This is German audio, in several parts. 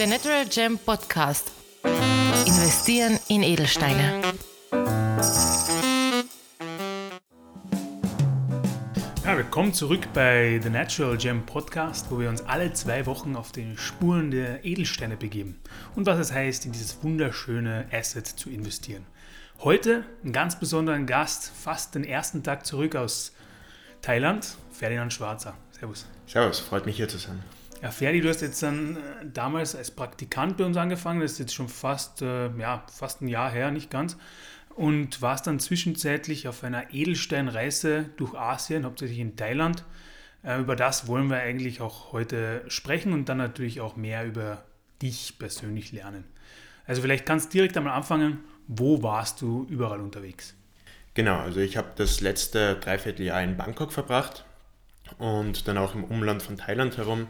Der Natural Gem Podcast. Investieren in Edelsteine. Ja, willkommen zurück bei The Natural Gem Podcast, wo wir uns alle zwei Wochen auf den Spuren der Edelsteine begeben und was es heißt, in dieses wunderschöne Asset zu investieren. Heute einen ganz besonderen Gast, fast den ersten Tag zurück aus Thailand, Ferdinand Schwarzer. Servus. Servus, freut mich hier zu sein. Ja, Ferdi, du hast jetzt dann äh, damals als Praktikant bei uns angefangen, das ist jetzt schon fast, äh, ja, fast ein Jahr her, nicht ganz, und warst dann zwischenzeitlich auf einer Edelsteinreise durch Asien, hauptsächlich in Thailand. Äh, über das wollen wir eigentlich auch heute sprechen und dann natürlich auch mehr über dich persönlich lernen. Also vielleicht kannst du direkt einmal anfangen, wo warst du überall unterwegs? Genau, also ich habe das letzte Dreivierteljahr in Bangkok verbracht und dann auch im Umland von Thailand herum.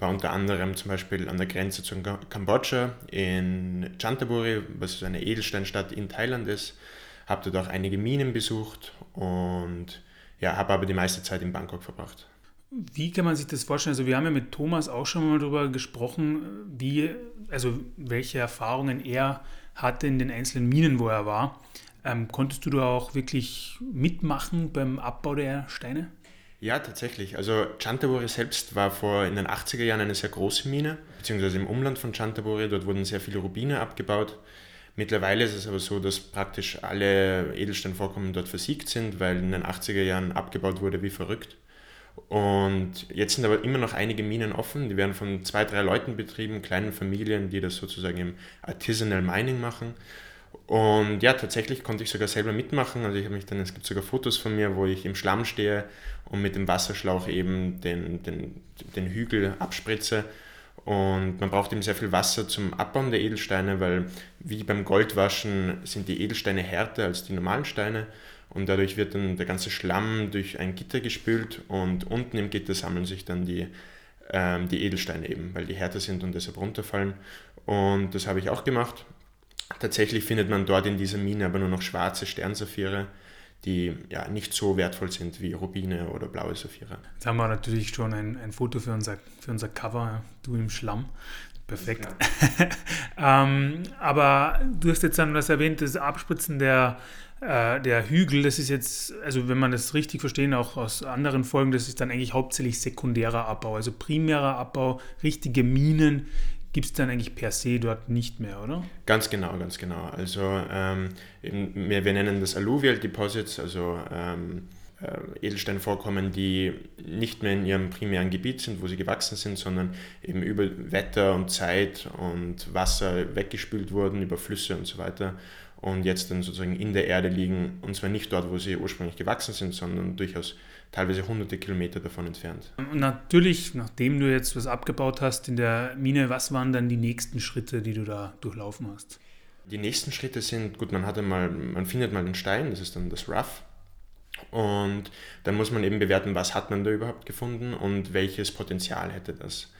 War unter anderem zum Beispiel an der Grenze zu Kambodscha in Chantaburi, was eine Edelsteinstadt in Thailand ist. Habe dort auch einige Minen besucht und ja, habe aber die meiste Zeit in Bangkok verbracht. Wie kann man sich das vorstellen? Also wir haben ja mit Thomas auch schon mal darüber gesprochen, wie, also welche Erfahrungen er hatte in den einzelnen Minen, wo er war. Ähm, konntest du da auch wirklich mitmachen beim Abbau der Steine? Ja, tatsächlich. Also Chantaburi selbst war vor in den 80er Jahren eine sehr große Mine, beziehungsweise im Umland von Chantaburi. Dort wurden sehr viele Rubine abgebaut. Mittlerweile ist es aber so, dass praktisch alle Edelsteinvorkommen dort versiegt sind, weil in den 80er Jahren abgebaut wurde wie verrückt. Und jetzt sind aber immer noch einige Minen offen. Die werden von zwei, drei Leuten betrieben, kleinen Familien, die das sozusagen im Artisanal Mining machen. Und ja, tatsächlich konnte ich sogar selber mitmachen. Also ich habe mich dann, es gibt sogar Fotos von mir, wo ich im Schlamm stehe und mit dem Wasserschlauch eben den, den, den Hügel abspritze. Und man braucht eben sehr viel Wasser zum Abbauen der Edelsteine, weil wie beim Goldwaschen sind die Edelsteine härter als die normalen Steine. Und dadurch wird dann der ganze Schlamm durch ein Gitter gespült und unten im Gitter sammeln sich dann die, ähm, die Edelsteine eben, weil die härter sind und deshalb runterfallen. Und das habe ich auch gemacht. Tatsächlich findet man dort in dieser Mine aber nur noch schwarze Sternsaphire, die ja nicht so wertvoll sind wie Rubine oder blaue Saphire. Jetzt haben wir natürlich schon ein, ein Foto für unser, für unser Cover, du im Schlamm. Perfekt. Ja. ähm, aber du hast jetzt dann was erwähnt, das Abspritzen der, äh, der Hügel, das ist jetzt, also wenn man das richtig verstehen, auch aus anderen Folgen, das ist dann eigentlich hauptsächlich sekundärer Abbau, also primärer Abbau, richtige Minen gibt es dann eigentlich per se dort nicht mehr, oder? Ganz genau, ganz genau. Also ähm, wir, wir, nennen das Alluvial Deposits, also ähm, äh, Edelsteinvorkommen, die nicht mehr in ihrem primären Gebiet sind, wo sie gewachsen sind, sondern eben über Wetter und Zeit und Wasser weggespült wurden, über Flüsse und so weiter und jetzt dann sozusagen in der Erde liegen und zwar nicht dort, wo sie ursprünglich gewachsen sind, sondern durchaus teilweise hunderte Kilometer davon entfernt. Und natürlich, nachdem du jetzt was abgebaut hast in der Mine, was waren dann die nächsten Schritte, die du da durchlaufen hast? Die nächsten Schritte sind, gut, man hat einmal, man findet mal den Stein, das ist dann das Rough. Und dann muss man eben bewerten, was hat man da überhaupt gefunden und welches Potenzial hätte das.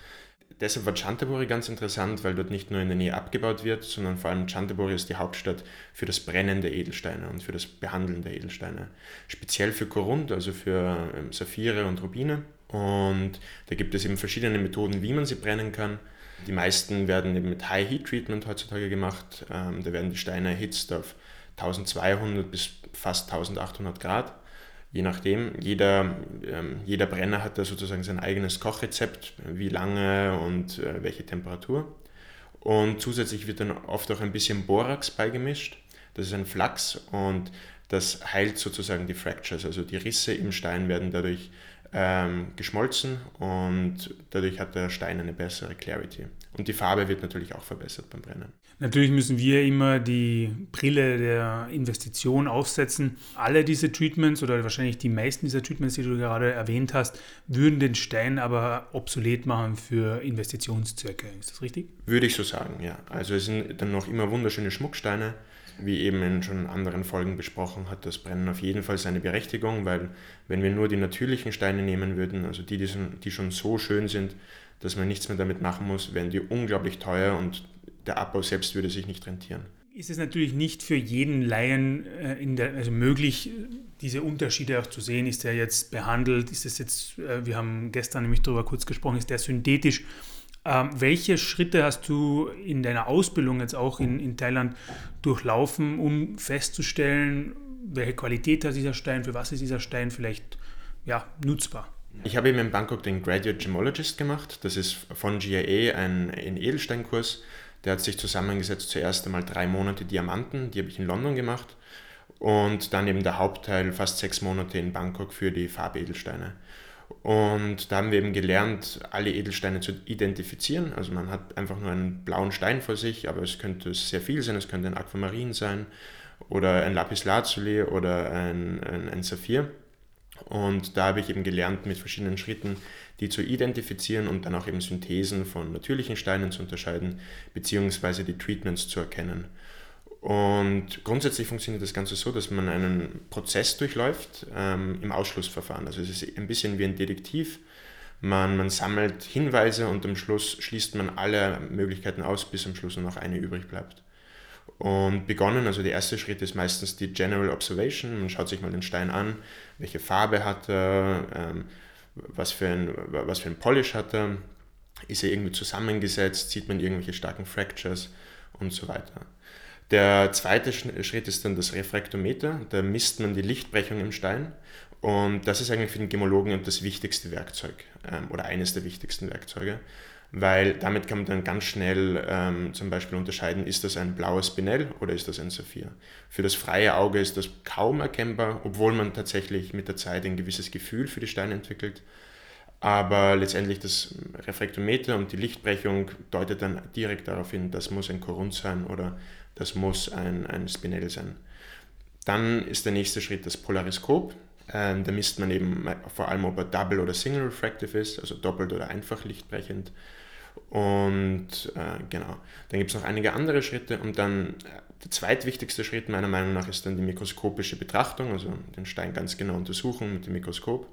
Deshalb war Chantaburi ganz interessant, weil dort nicht nur in der Nähe abgebaut wird, sondern vor allem Chantaburi ist die Hauptstadt für das Brennen der Edelsteine und für das Behandeln der Edelsteine. Speziell für Korund, also für ähm, Saphire und Rubine. Und da gibt es eben verschiedene Methoden, wie man sie brennen kann. Die meisten werden eben mit High Heat Treatment heutzutage gemacht. Ähm, da werden die Steine erhitzt auf 1200 bis fast 1800 Grad je nachdem, jeder, ähm, jeder Brenner hat da sozusagen sein eigenes Kochrezept, wie lange und äh, welche Temperatur. Und zusätzlich wird dann oft auch ein bisschen Borax beigemischt. Das ist ein Flachs und das heilt sozusagen die Fractures, also die Risse im Stein werden dadurch ähm, geschmolzen und dadurch hat der Stein eine bessere Clarity. Und die Farbe wird natürlich auch verbessert beim Brennen. Natürlich müssen wir immer die Brille der Investition aufsetzen. Alle diese Treatments oder wahrscheinlich die meisten dieser Treatments, die du gerade erwähnt hast, würden den Stein aber obsolet machen für Investitionszwecke. Ist das richtig? Würde ich so sagen, ja. Also es sind dann noch immer wunderschöne Schmucksteine wie eben in schon anderen Folgen besprochen, hat das Brennen auf jeden Fall seine Berechtigung, weil wenn wir nur die natürlichen Steine nehmen würden, also die, die schon so schön sind, dass man nichts mehr damit machen muss, wären die unglaublich teuer und der Abbau selbst würde sich nicht rentieren. Ist es natürlich nicht für jeden Laien äh, der, also möglich, diese Unterschiede auch zu sehen. Ist der jetzt behandelt? Ist es jetzt, äh, wir haben gestern nämlich darüber kurz gesprochen, ist der synthetisch Ähm, welche Schritte hast du in deiner Ausbildung jetzt auch in, in Thailand durchlaufen, um festzustellen, welche Qualität hat dieser Stein, für was ist dieser Stein vielleicht ja, nutzbar? Ich habe eben in Bangkok den Graduate Gemologist gemacht. Das ist von GIA ein, ein Edelsteinkurs. Der hat sich zusammengesetzt zuerst einmal drei Monate Diamanten, die habe ich in London gemacht. Und dann eben der Hauptteil, fast sechs Monate in Bangkok für die Farbedelsteine. Und da haben wir eben gelernt, alle Edelsteine zu identifizieren. Also man hat einfach nur einen blauen Stein vor sich, aber es könnte sehr viel sein. Es könnte ein Aquamarin sein oder ein Lapislazuli oder ein, ein, ein Saphir. Und da habe ich eben gelernt, mit verschiedenen Schritten die zu identifizieren und dann auch eben Synthesen von natürlichen Steinen zu unterscheiden, beziehungsweise die Treatments zu erkennen. Und grundsätzlich funktioniert das Ganze so, dass man einen Prozess durchläuft ähm, im Ausschlussverfahren. Also es ist ein bisschen wie ein Detektiv. Man, man sammelt Hinweise und am Schluss schließt man alle Möglichkeiten aus, bis am Schluss nur noch eine übrig bleibt. Und begonnen, also der erste Schritt ist meistens die General Observation. Man schaut sich mal den Stein an, welche Farbe hat er, ähm, was, für ein, was für ein Polish hat er, ist er irgendwie zusammengesetzt, sieht man irgendwelche starken Fractures und so weiter. Der zweite Schritt ist dann das Refraktometer. Da misst man die Lichtbrechung im Stein. Und das ist eigentlich für den Gemologen das wichtigste Werkzeug ähm, oder eines der wichtigsten Werkzeuge, weil damit kann man dann ganz schnell ähm, zum Beispiel unterscheiden, ist das ein blaues Binell oder ist das ein Saphir. Für das freie Auge ist das kaum erkennbar, obwohl man tatsächlich mit der Zeit ein gewisses Gefühl für die Steine entwickelt. Aber letztendlich das Refraktometer und die Lichtbrechung deutet dann direkt darauf hin, das muss ein Korund sein oder das muss ein, ein Spinell sein. Dann ist der nächste Schritt das Polariskop. Ähm, da misst man eben vor allem, ob er Double oder Single Refractive ist, also doppelt oder einfach lichtbrechend. Und äh, genau, dann gibt es noch einige andere Schritte und dann äh, der zweitwichtigste Schritt meiner Meinung nach ist dann die mikroskopische Betrachtung, also den Stein ganz genau untersuchen mit dem Mikroskop.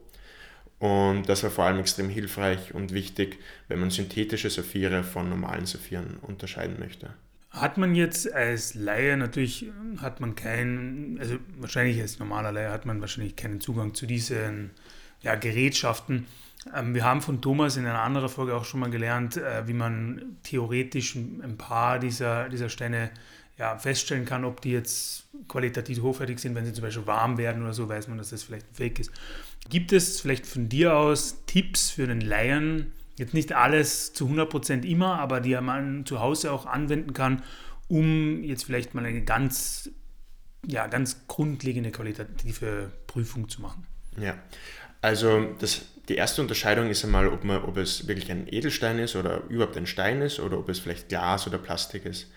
Und das war vor allem extrem hilfreich und wichtig, wenn man synthetische Saphire von normalen Saphiren unterscheiden möchte. Hat man jetzt als Laie natürlich, hat man keinen, also wahrscheinlich als normaler Laie hat man wahrscheinlich keinen Zugang zu diesen ja, Gerätschaften. Ähm, wir haben von Thomas in einer anderen Folge auch schon mal gelernt, äh, wie man theoretisch ein paar dieser, dieser Steine ja, feststellen kann, ob die jetzt qualitativ hochwertig sind, wenn sie zum Beispiel warm werden oder so, weiß man, dass das vielleicht ein Fake ist. Gibt es vielleicht von dir aus Tipps für den Laien, Jetzt nicht alles zu 100% immer, aber die man zu Hause auch anwenden kann, um jetzt vielleicht mal eine ganz, ja, ganz grundlegende qualitative Prüfung zu machen. Ja, also das, die erste Unterscheidung ist einmal, ob, man, ob es wirklich ein Edelstein ist oder überhaupt ein Stein ist oder ob es vielleicht Glas oder Plastik ist.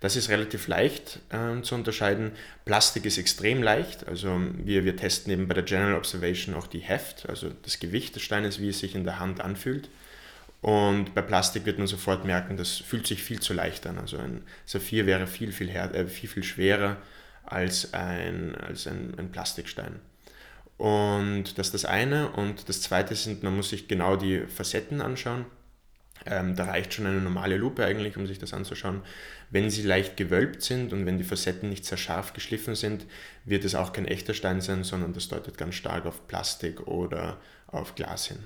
Das ist relativ leicht äh, zu unterscheiden. Plastik ist extrem leicht. Also wir, wir testen eben bei der General Observation auch die Heft, also das Gewicht des Steines, wie es sich in der Hand anfühlt. Und bei Plastik wird man sofort merken, das fühlt sich viel zu leicht an. Also ein Saphir wäre viel, viel, äh, viel, viel schwerer als ein, als ein, ein Plastikstein. Und das ist das eine. Und das zweite sind, man muss sich genau die Facetten anschauen. Ähm, da reicht schon eine normale Lupe eigentlich, um sich das anzuschauen. Wenn sie leicht gewölbt sind und wenn die Facetten nicht sehr scharf geschliffen sind, wird es auch kein echter Stein sein, sondern das deutet ganz stark auf Plastik oder auf Glas hin.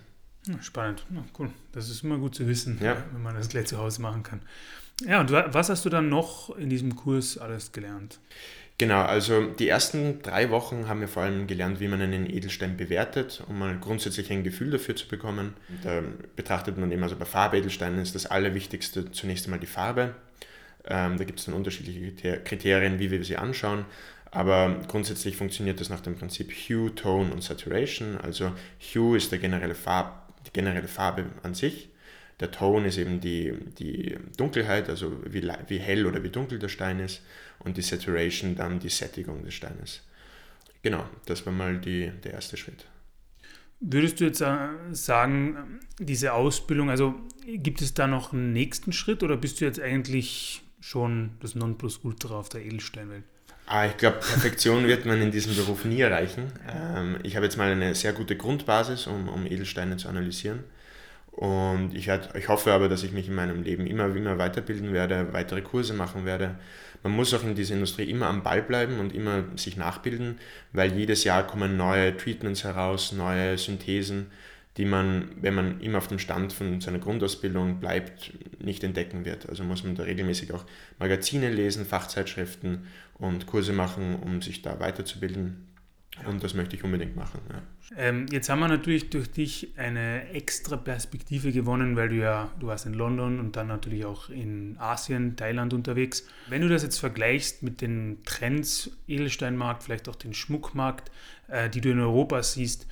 Spannend, ja, cool. Das ist immer gut zu wissen, ja. wenn man das gleich zu Hause machen kann. Ja, und was hast du dann noch in diesem Kurs alles gelernt? Genau, also die ersten drei Wochen haben wir vor allem gelernt, wie man einen Edelstein bewertet, um mal grundsätzlich ein Gefühl dafür zu bekommen. Da betrachtet man eben, also bei Farbedelsteinen ist das Allerwichtigste zunächst einmal die Farbe. Ähm, da gibt es dann unterschiedliche Kriterien, wie wir sie anschauen. Aber grundsätzlich funktioniert das nach dem Prinzip Hue, Tone und Saturation. Also Hue ist der generelle Farb, die generelle Farbe an sich. Der Ton ist eben die, die Dunkelheit, also wie, wie hell oder wie dunkel der Stein ist. Und die Saturation dann die Sättigung des Steines. Genau, das war mal die, der erste Schritt. Würdest du jetzt äh, sagen, diese Ausbildung, also gibt es da noch einen nächsten Schritt oder bist du jetzt eigentlich schon das Nonplusultra auf der Edelsteinwelt? Ah, ich glaube, Perfektion wird man in diesem Beruf nie erreichen. Ähm, ich habe jetzt mal eine sehr gute Grundbasis, um, um Edelsteine zu analysieren. Und ich, werd, ich hoffe aber, dass ich mich in meinem Leben immer, immer weiterbilden werde, weitere Kurse machen werde. Man muss auch in dieser Industrie immer am Ball bleiben und immer sich nachbilden, weil jedes Jahr kommen neue Treatments heraus, neue Synthesen, die man, wenn man immer auf dem Stand von seiner Grundausbildung bleibt, nicht entdecken wird. Also muss man da regelmäßig auch Magazine lesen, Fachzeitschriften und Kurse machen, um sich da weiterzubilden. Und das möchte ich unbedingt machen. Ja. Ähm, jetzt haben wir natürlich durch dich eine extra Perspektive gewonnen, weil du ja, du warst in London und dann natürlich auch in Asien, Thailand unterwegs. Wenn du das jetzt vergleichst mit den Trends, Edelsteinmarkt, vielleicht auch den Schmuckmarkt, äh, die du in Europa siehst,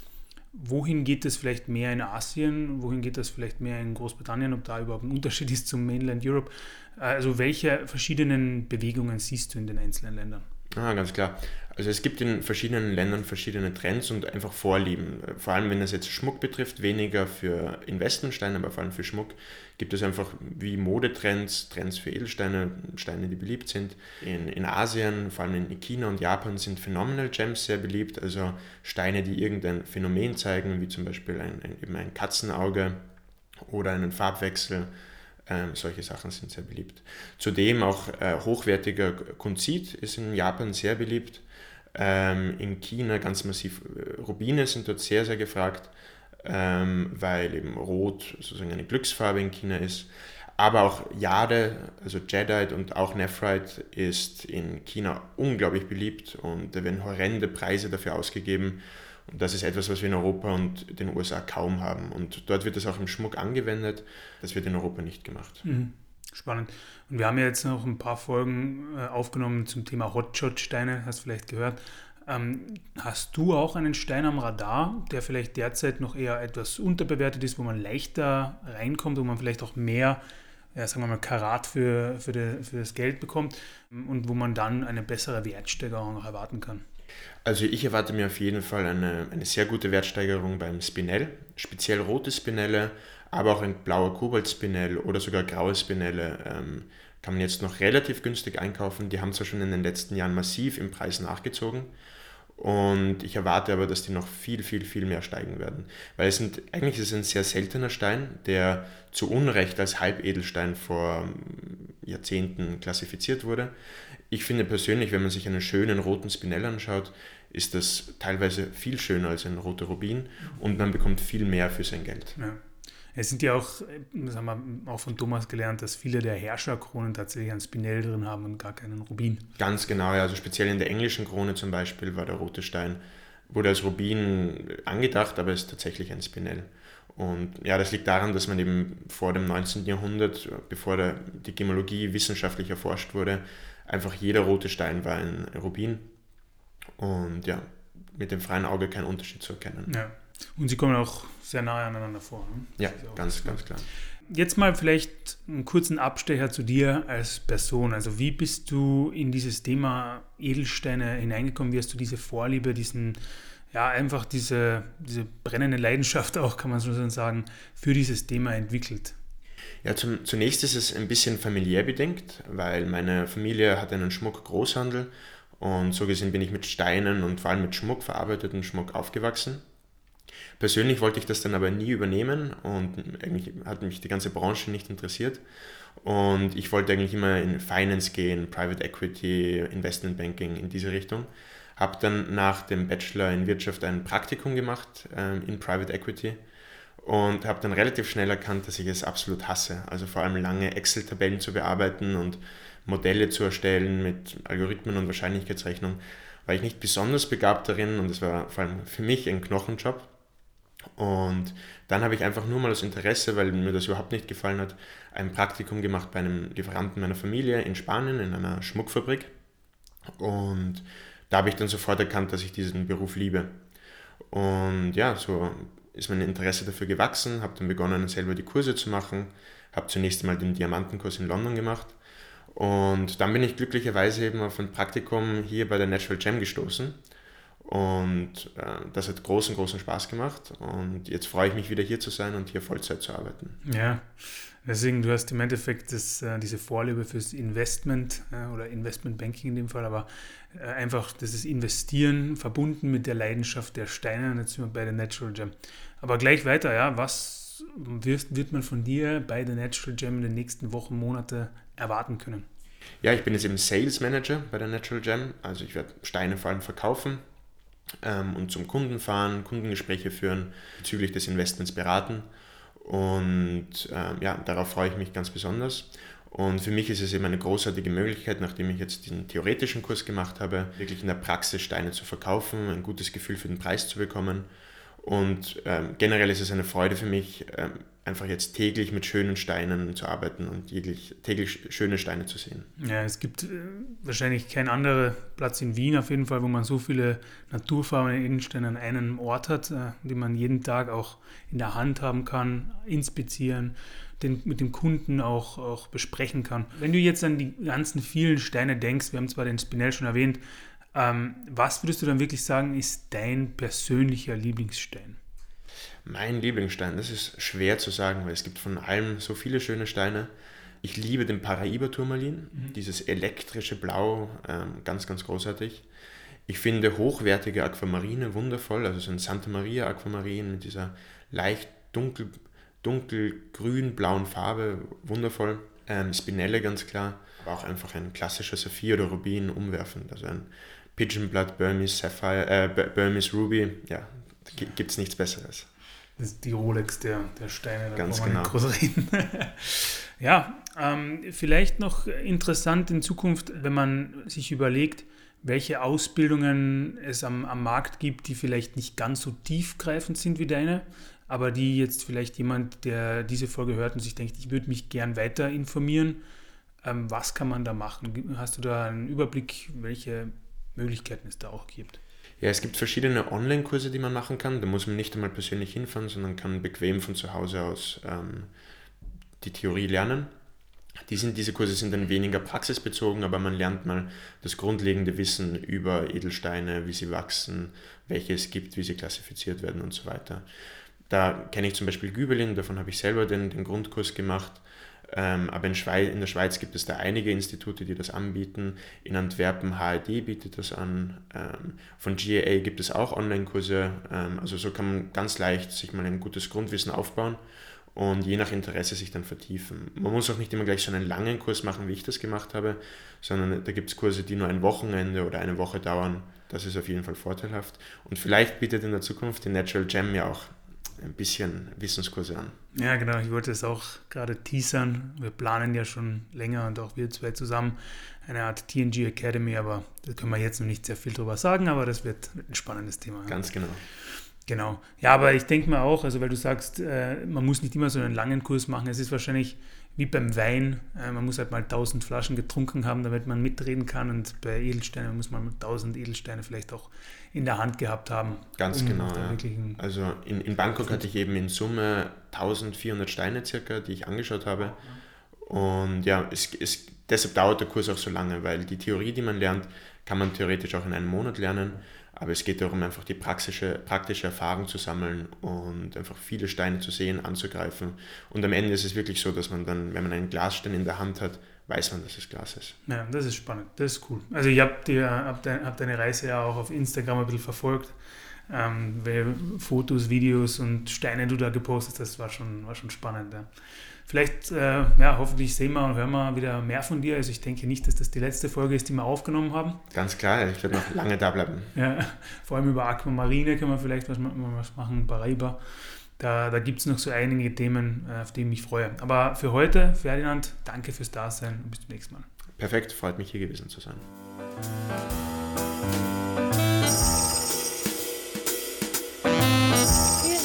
wohin geht es vielleicht mehr in Asien, wohin geht das vielleicht mehr in Großbritannien, ob da überhaupt ein Unterschied ist zum Mainland Europe? Äh, also welche verschiedenen Bewegungen siehst du in den einzelnen Ländern? Ah, ganz klar. Also es gibt in verschiedenen Ländern verschiedene Trends und einfach Vorlieben. Vor allem wenn es jetzt Schmuck betrifft, weniger für Investmentsteine, aber vor allem für Schmuck gibt es einfach wie Modetrends, Trends für Edelsteine, Steine, die beliebt sind. In, in Asien, vor allem in China und Japan sind Phenomenal Gems sehr beliebt, also Steine, die irgendein Phänomen zeigen, wie zum Beispiel ein, ein, eben ein Katzenauge oder einen Farbwechsel. Ähm, solche Sachen sind sehr beliebt. Zudem auch äh, hochwertiger Kunzit ist in Japan sehr beliebt. Ähm, in China ganz massiv äh, Rubine sind dort sehr, sehr gefragt, ähm, weil eben Rot sozusagen eine Glücksfarbe in China ist. Aber auch Jade, also Jadeite und auch Nephrite ist in China unglaublich beliebt und da werden horrende Preise dafür ausgegeben. Und das ist etwas, was wir in Europa und den USA kaum haben. Und dort wird das auch im Schmuck angewendet. Das wird in Europa nicht gemacht. Mhm. Spannend. Und wir haben ja jetzt noch ein paar Folgen äh, aufgenommen zum Thema Hotshot-Steine, hast du vielleicht gehört. Ähm, hast du auch einen Stein am Radar, der vielleicht derzeit noch eher etwas unterbewertet ist, wo man leichter reinkommt, wo man vielleicht auch mehr, ja, sagen wir mal, Karat für, für, de, für das Geld bekommt und wo man dann eine bessere Wertsteigerung erwarten kann? Also ich erwarte mir auf jeden Fall eine, eine sehr gute Wertsteigerung beim Spinell, speziell rote Spinelle aber auch ein blauer Kobaltspinell oder sogar graue Spinelle ähm, kann man jetzt noch relativ günstig einkaufen. Die haben zwar schon in den letzten Jahren massiv im Preis nachgezogen und ich erwarte aber, dass die noch viel, viel, viel mehr steigen werden. Weil es sind, eigentlich ist es ein sehr seltener Stein, der zu Unrecht als Halbedelstein vor ähm, Jahrzehnten klassifiziert wurde. Ich finde persönlich, wenn man sich einen schönen roten Spinell anschaut, ist das teilweise viel schöner als ein roter Rubin und man bekommt viel mehr für sein Geld. Ja. Es sind ja auch, das haben wir auch von Thomas gelernt, dass viele der Herrscherkronen tatsächlich ein Spinell drin haben und gar keinen Rubin. Ganz genau, ja. Also speziell in der englischen Krone zum Beispiel war der rote Stein, wurde als Rubin angedacht, aber ist tatsächlich ein Spinell. Und ja, das liegt daran, dass man eben vor dem 19. Jahrhundert, bevor der, die Gemologie wissenschaftlich erforscht wurde, einfach jeder rote Stein war ein Rubin. Und ja, mit dem freien Auge kein Unterschied zu erkennen. Ja. Und sie kommen auch sehr nahe aneinander vor. Ne? Ja, ganz, ganz klar. Jetzt mal vielleicht einen kurzen Abstecher zu dir als Person. Also wie bist du in dieses Thema Edelsteine hineingekommen? Wie hast du diese Vorliebe, diesen, ja, einfach diese, diese brennende Leidenschaft auch, kann man so sagen, für dieses Thema entwickelt? Ja, zum, zunächst ist es ein bisschen familiär bedingt, weil meine Familie hat einen Schmuckgroßhandel und so gesehen bin ich mit Steinen und vor allem mit Schmuck, verarbeiteten Schmuck aufgewachsen. Persönlich wollte ich das dann aber nie übernehmen und eigentlich hat mich die ganze Branche nicht interessiert. Und ich wollte eigentlich immer in Finance gehen, Private Equity, Investment Banking in diese Richtung. Habe dann nach dem Bachelor in Wirtschaft ein Praktikum gemacht ähm, in Private Equity und habe dann relativ schnell erkannt, dass ich es absolut hasse. Also vor allem lange Excel-Tabellen zu bearbeiten und Modelle zu erstellen mit Algorithmen und Wahrscheinlichkeitsrechnung, war ich nicht besonders begabt darin und es war vor allem für mich ein Knochenjob. Und dann habe ich einfach nur mal aus Interesse, weil mir das überhaupt nicht gefallen hat, ein Praktikum gemacht bei einem Lieferanten meiner Familie in Spanien in einer Schmuckfabrik. Und da habe ich dann sofort erkannt, dass ich diesen Beruf liebe. Und ja, so ist mein Interesse dafür gewachsen, habe dann begonnen, selber die Kurse zu machen, habe zunächst einmal den Diamantenkurs in London gemacht und dann bin ich glücklicherweise eben auf ein Praktikum hier bei der Natural Gem gestoßen und äh, das hat großen, großen Spaß gemacht. Und jetzt freue ich mich wieder hier zu sein und hier Vollzeit zu arbeiten. Ja, deswegen, du hast im Endeffekt das, äh, diese Vorliebe fürs Investment äh, oder Investmentbanking in dem Fall, aber äh, einfach das Investieren verbunden mit der Leidenschaft der Steine. Und jetzt sind wir bei der Natural Gem. Aber gleich weiter, ja, was wird, wird man von dir bei der Natural Gem in den nächsten Wochen, Monate erwarten können? Ja, ich bin jetzt eben Sales Manager bei der Natural Gem. Also ich werde Steine vor allem verkaufen ähm, und zum Kunden fahren, Kundengespräche führen, bezüglich des Investments beraten. Und äh, ja, darauf freue ich mich ganz besonders. Und für mich ist es eben eine großartige Möglichkeit, nachdem ich jetzt den theoretischen Kurs gemacht habe, wirklich in der Praxis Steine zu verkaufen, ein gutes Gefühl für den Preis zu bekommen. Und ähm, generell ist es eine Freude für mich, ähm, einfach jetzt täglich mit schönen Steinen zu arbeiten und täglich, täglich schöne Steine zu sehen. Ja, es gibt äh, wahrscheinlich keinen anderen Platz in Wien auf jeden Fall, wo man so viele naturfarbene Edelsteine an einem Ort hat, äh, die man jeden Tag auch in der Hand haben kann, inspizieren, den, mit dem Kunden auch, auch besprechen kann. Wenn du jetzt an die ganzen vielen Steine denkst, wir haben zwar den Spinell schon erwähnt, ähm, was würdest du dann wirklich sagen, ist dein persönlicher Lieblingsstein? Mein Lieblingsstein, das ist schwer zu sagen, weil es gibt von allem so viele schöne Steine. Ich liebe den Paraiba-Turmalin, mhm. dieses elektrische Blau, ähm, ganz, ganz großartig. Ich finde hochwertige Aquamarine wundervoll, also so ein Santa Maria Aquamarin mit dieser leicht dunkel, dunkelgrün-blauen Farbe, wundervoll. Ähm, Spinelle ganz klar, aber auch einfach ein klassischer Saphir oder Rubin umwerfend, also ein Pigeon Blood Burmese Sapphire, äh, Burmese Ruby, ja, gibt es nichts Besseres. Das ist die Rolex der, der Steine, da Ganz genau. groß reden. ja, ähm, vielleicht noch interessant in Zukunft, wenn man sich überlegt, welche Ausbildungen es am, am Markt gibt, die vielleicht nicht ganz so tiefgreifend sind wie deine, aber die jetzt vielleicht jemand, der diese Folge hört und sich denkt, ich würde mich gern weiter informieren, ähm, was kann man da machen? Hast du da einen Überblick, welche Möglichkeiten es da auch gibt? Ja, es gibt verschiedene Online-Kurse, die man machen kann. Da muss man nicht einmal persönlich hinfahren, sondern kann bequem von zu Hause aus ähm, die Theorie lernen. Die sind, diese Kurse sind dann weniger praxisbezogen, aber man lernt mal das grundlegende Wissen über Edelsteine, wie sie wachsen, welche es gibt, wie sie klassifiziert werden und so weiter. Da kenne ich zum Beispiel Gübelin, davon habe ich selber den, den Grundkurs gemacht. Ähm, aber in, in, der Schweiz gibt es da einige Institute, die das anbieten. In Antwerpen HRD bietet das an. Ähm, von GAA gibt es auch Online-Kurse. Ähm, also so kann man ganz leicht sich mal ein gutes Grundwissen aufbauen und je nach Interesse sich dann vertiefen. Man muss auch nicht immer gleich so einen langen Kurs machen, wie ich das gemacht habe, sondern da gibt es Kurse, die nur ein Wochenende oder eine Woche dauern. Das ist auf jeden Fall vorteilhaft. Und vielleicht bietet in der Zukunft die Natural Gem ja auch ein bisschen Wissenskurse an. Ja, genau. Ich wollte es auch gerade teasern. Wir planen ja schon länger und auch wir zwei zusammen eine Art TNG Academy, aber da können wir jetzt noch nicht sehr viel drüber sagen, aber das wird ein spannendes Thema. Ganz genau. Genau. Ja, aber ich denke mir auch, also weil du sagst, äh, man muss nicht immer so einen langen Kurs machen. Es ist wahrscheinlich wie beim Wein. Äh, man muss halt mal 1000 Flaschen getrunken haben, damit man mitreden kann. Und bei Edelsteinen muss man 1000 Edelsteine vielleicht auch in der Hand gehabt haben. Ganz um genau. Ja. Also in, in Bangkok hatte ich eben in Summe 1400 Steine circa, die ich angeschaut habe. Und ja, es, es, deshalb dauert der Kurs auch so lange, weil die Theorie, die man lernt, kann man theoretisch auch in einem Monat lernen. Aber es geht darum, einfach die praktische, praktische Erfahrung zu sammeln und einfach viele Steine zu sehen, anzugreifen. Und am Ende ist es wirklich so, dass man dann, wenn man einen Glasstein in der Hand hat, weiß man, dass es Glas ist. Ja, das ist spannend, das ist cool. Also ich habe hab deine, hab deine Reise ja auch auf Instagram ein bisschen verfolgt. Ähm, Fotos, Videos und Steine du da gepostet hast, war schon, war schon spannend. Ja. Vielleicht, äh, ja, hoffentlich sehen wir und hören wir wieder mehr von dir. Also ich denke nicht, dass das die letzte Folge ist, die wir aufgenommen haben. Ganz klar, ich werde noch lange da bleiben. Ja, vor allem über Aquamarine können wir vielleicht was, was machen, Paraiba. Da, da gibt es noch so einige Themen, äh, auf die ich mich freue. Aber für heute, Ferdinand, danke fürs Dasein und bis zum nächsten Mal. Perfekt, freut mich hier gewesen zu sein.